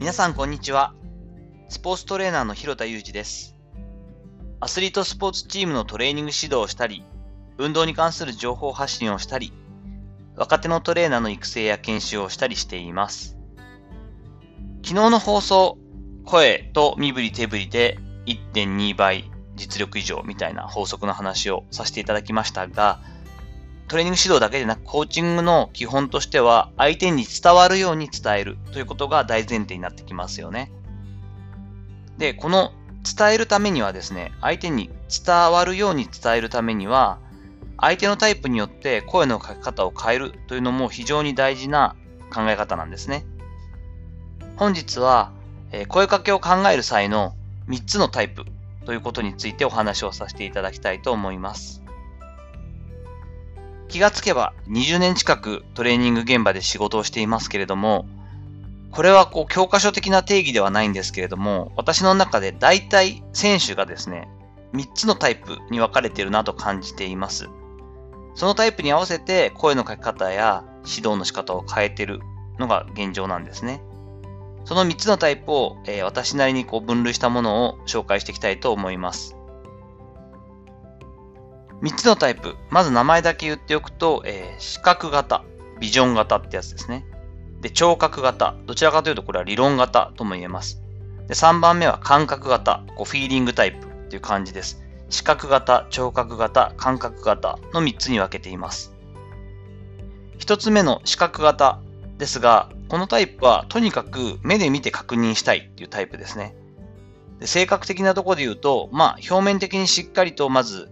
皆さんこんにちは。スポーツトレーナーの広田裕二です。アスリートスポーツチームのトレーニング指導をしたり、運動に関する情報発信をしたり、若手のトレーナーの育成や研修をしたりしています。昨日の放送、声と身振り手振りで1.2倍実力以上みたいな法則の話をさせていただきましたが、トレーニング指導だけでなくコーチングの基本としては相手に伝わるように伝えるということが大前提になってきますよね。で、この伝えるためにはですね、相手に伝わるように伝えるためには、相手のタイプによって声の書き方を変えるというのも非常に大事な考え方なんですね。本日は、え声かけを考える際の3つのタイプということについてお話をさせていただきたいと思います。気がつけば20年近くトレーニング現場で仕事をしていますけれども、これはこう教科書的な定義ではないんですけれども、私の中で大体選手がですね、3つのタイプに分かれているなと感じています。そのタイプに合わせて声の書き方や指導の仕方を変えているのが現状なんですね。その3つのタイプを、えー、私なりにこう分類したものを紹介していきたいと思います。3つのタイプ。まず名前だけ言っておくと、えー、視覚型、ビジョン型ってやつですね。で、聴覚型。どちらかというとこれは理論型とも言えます。で、3番目は感覚型、こうフィーリングタイプっていう感じです。視覚型、聴覚型、感覚型の3つに分けています。1つ目の視覚型ですが、このタイプはとにかく目で見て確認したいっていうタイプですね。で性格的なところで言うと、まあ表面的にしっかりとまず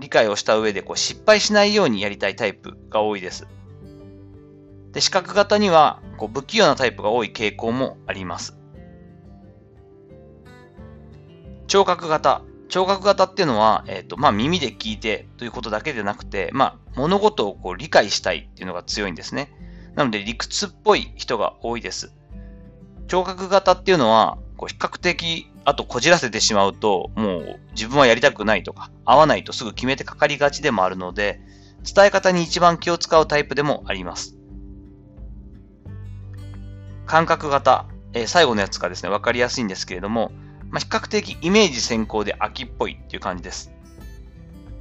理解をした上でこう失敗しないようにやりたいタイプが多いです。で、視覚型にはこう不器用なタイプが多い傾向もあります。聴覚型。聴覚型っていうのは、えっ、ー、と、まあ、耳で聞いてということだけでなくて、まあ、物事をこう理解したいっていうのが強いんですね。なので、理屈っぽい人が多いです。聴覚型っていうのは、こう比較的、あとこじらせてしまうと、もう自分はやりたくないとか、合わないとすぐ決めてかかりがちでもあるので、伝え方に一番気を使うタイプでもあります。感覚型、えー、最後のやつがですね、わかりやすいんですけれども、まあ、比較的イメージ先行で秋っぽいっていう感じです。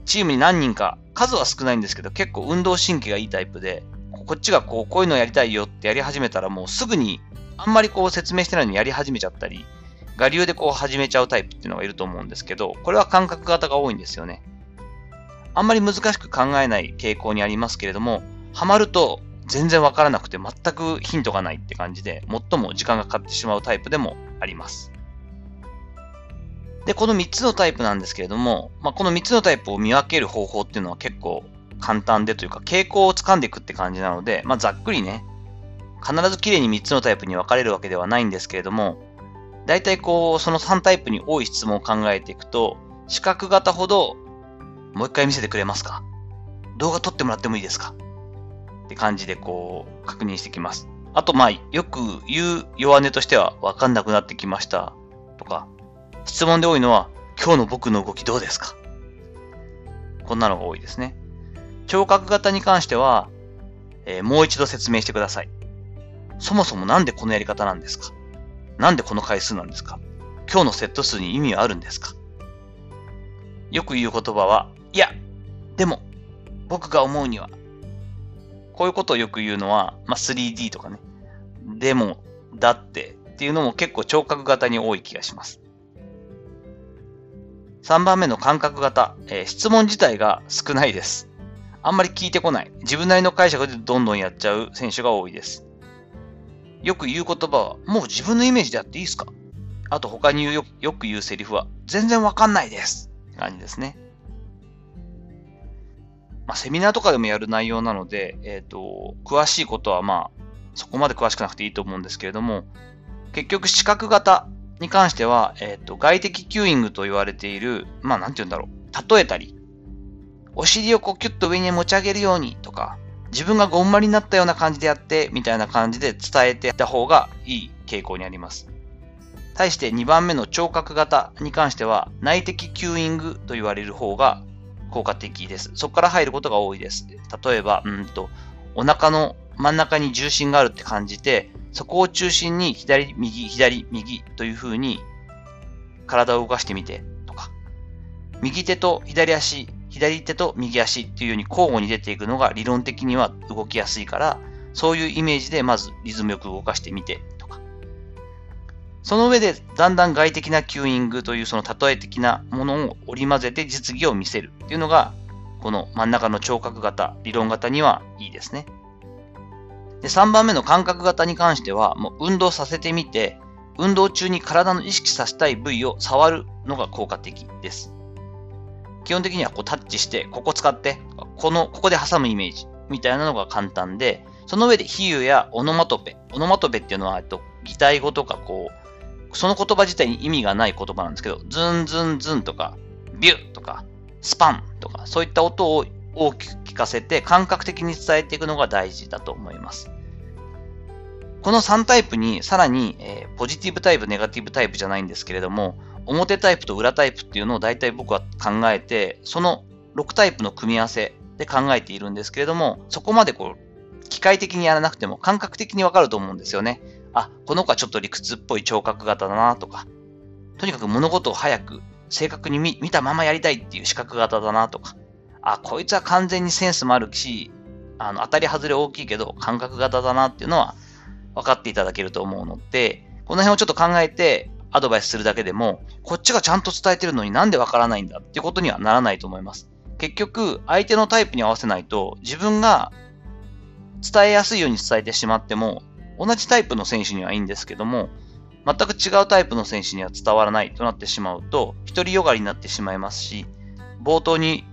チームに何人か、数は少ないんですけど、結構運動神経がいいタイプで、こっちがこう、こういうのやりたいよってやり始めたらもうすぐに、あんまりこう説明してないのにやり始めちゃったり、我流でこう始めちゃうタイプっていうのがいると思うんですけど、これは感覚型が多いんですよね。あんまり難しく考えない傾向にありますけれども、ハマると全然わからなくて全くヒントがないって感じで、最も時間がかかってしまうタイプでもあります。で、この3つのタイプなんですけれども、まあ、この3つのタイプを見分ける方法っていうのは結構簡単でというか、傾向をつかんでいくって感じなので、まあ、ざっくりね、必ず綺麗に3つのタイプに分かれるわけではないんですけれども、大体こう、その3タイプに多い質問を考えていくと、視覚型ほど、もう一回見せてくれますか？動画撮ってもらってもいいですか？って感じでこう、確認してきます。あと、まあ、よく言う弱音としては、わかんなくなってきましたとか、質問で多いのは、今日の僕の動きどうですか？こんなのが多いですね。聴覚型に関しては、えー、もう一度説明してください。そもそもなんでこのやり方なんですか？なんでこの回数なんですか？今日のセット数に意味はあるんですか？よく言う言葉は、いや、でも、僕が思うには、こういうことをよく言うのは、まあ、3D とかね。でも、だってっていうのも結構聴覚型に多い気がします。3番目の感覚型、えー、質問自体が少ないです。あんまり聞いてこない。自分なりの解釈でどんどんやっちゃう選手が多いです。よく言う言葉は、もう自分のイメージでやっていいですか？あと他によよく言うセリフは、全然わかんないです。って感じですね。まあ、セミナーとかでもやる内容なので、えっ、ー、と、詳しいことはまあ、そこまで詳しくなくていいと思うんですけれども、結局視覚型に関しては、えっ、ー、と、外的キューイングと言われている、まあ、なんて言うんだろう。例えたり、お尻をこうキュッと上に持ち上げるようにとか、自分がごんまりになったような感じでやって、みたいな感じで伝えてやった方がいい傾向にあります。対して2番目の聴覚型に関しては、内的キューイングと言われる方が効果的です。そこから入ることが多いです。例えば、うんと、お腹の真ん中に重心があるって感じて、そこを中心に左、右、左、右という風に体を動かしてみてとか、右手と左足、左手と右足っていうように交互に出ていくのが理論的には動きやすいから、そういうイメージでまずリズムよく動かしてみてとか。その上でだんだん外的なキューイングというその例え的なものを織り交ぜて実技を見せるっていうのが、この真ん中の聴覚型、理論型にはいいですね。で、3番目の感覚型に関しては、もう運動させてみて、運動中に体の意識させたい部位を触るのが効果的です。基本的にはこうタッチして、ここ使って、この、ここで挟むイメージみたいなのが簡単で、その上で比喩やオノマトペ。オノマトペっていうのは、えっと、擬態語とかこう、その言葉自体に意味がない言葉なんですけど、ズンズンズンとか、ビュッとか、スパンとか、そういった音を大きく聞かせて感覚的に伝えていくのが大事だと思います。この3タイプにさらに、えー、ポジティブタイプ、ネガティブタイプじゃないんですけれども、表タイプと裏タイプっていうのを大体僕は考えて、その6タイプの組み合わせで考えているんですけれども、そこまでこう、機械的にやらなくても感覚的にわかると思うんですよね。あ、この子はちょっと理屈っぽい聴覚型だなとか、とにかく物事を早く、正確に見たままやりたいっていう視覚型だなとか、あ、こいつは完全にセンスもあるし、あの、当たり外れ大きいけど感覚型だなっていうのは分かっていただけると思うので、この辺をちょっと考えてアドバイスするだけでも、こっちがちゃんと伝えてるのになんで分からないんだっていうことにはならないと思います。結局、相手のタイプに合わせないと、自分が伝えやすいように伝えてしまっても、同じタイプの選手にはいいんですけども、全く違うタイプの選手には伝わらないとなってしまうと、独りよがりになってしまいますし、冒頭に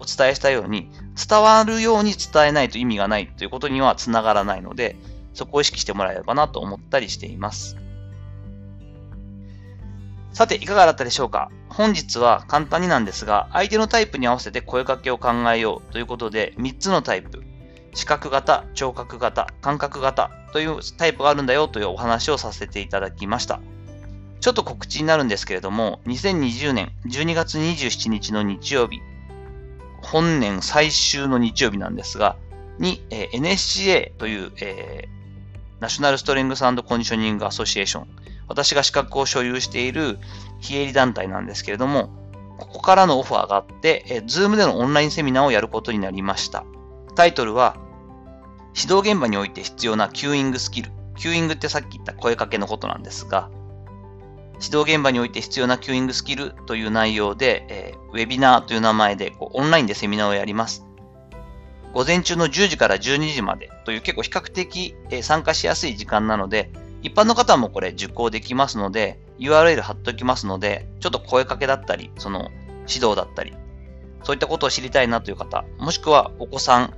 お伝えしたように、伝わるように伝えないと意味がないということにはつながらないので、そこを意識してもらえればなと思ったりしています。さて、いかがだったでしょうか？本日は簡単になんですが、相手のタイプに合わせて声かけを考えようということで、3つのタイプ、視覚型、聴覚型、感覚型というタイプがあるんだよというお話をさせていただきました。ちょっと告知になるんですけれども、2020年12月27日の日曜日、本年最終の日曜日なんですが、に、え、NSCA という、えー、 National Strength Conditioning Association。私が資格を所有している非営利団体なんですけれども、ここからのオファーがあって、えー、ズームでのオンラインセミナーをやることになりました。タイトルは、指導現場において必要な cueing skill。cueing ってさっき言った声かけのことなんですが、指導現場において必要な cueing skill という内容で、えー、ウェビナーという名前でこうオンラインでセミナーをやります。午前中の10時から12時までという結構比較的参加しやすい時間なので、一般の方もこれ受講できますので、URL 貼っておきますので、ちょっと声かけだったり、その指導だったり、そういったことを知りたいなという方、もしくはお子さん、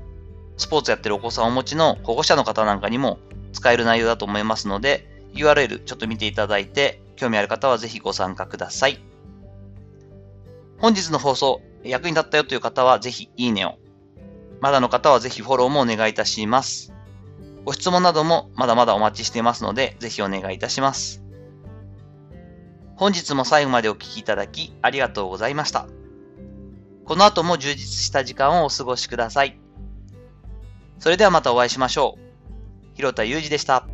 スポーツやってるお子さんをお持ちの保護者の方なんかにも使える内容だと思いますので、URL ちょっと見ていただいて、興味ある方はぜひご参加ください。本日の放送、役に立ったよという方はぜひいいねを。まだの方はぜひフォローもお願いいたします。ご質問などもまだまだお待ちしていますので、ぜひお願いいたします。本日も最後までお聴きいただきありがとうございました。この後も充実した時間をお過ごしください。それではまたお会いしましょう。広田祐二でした。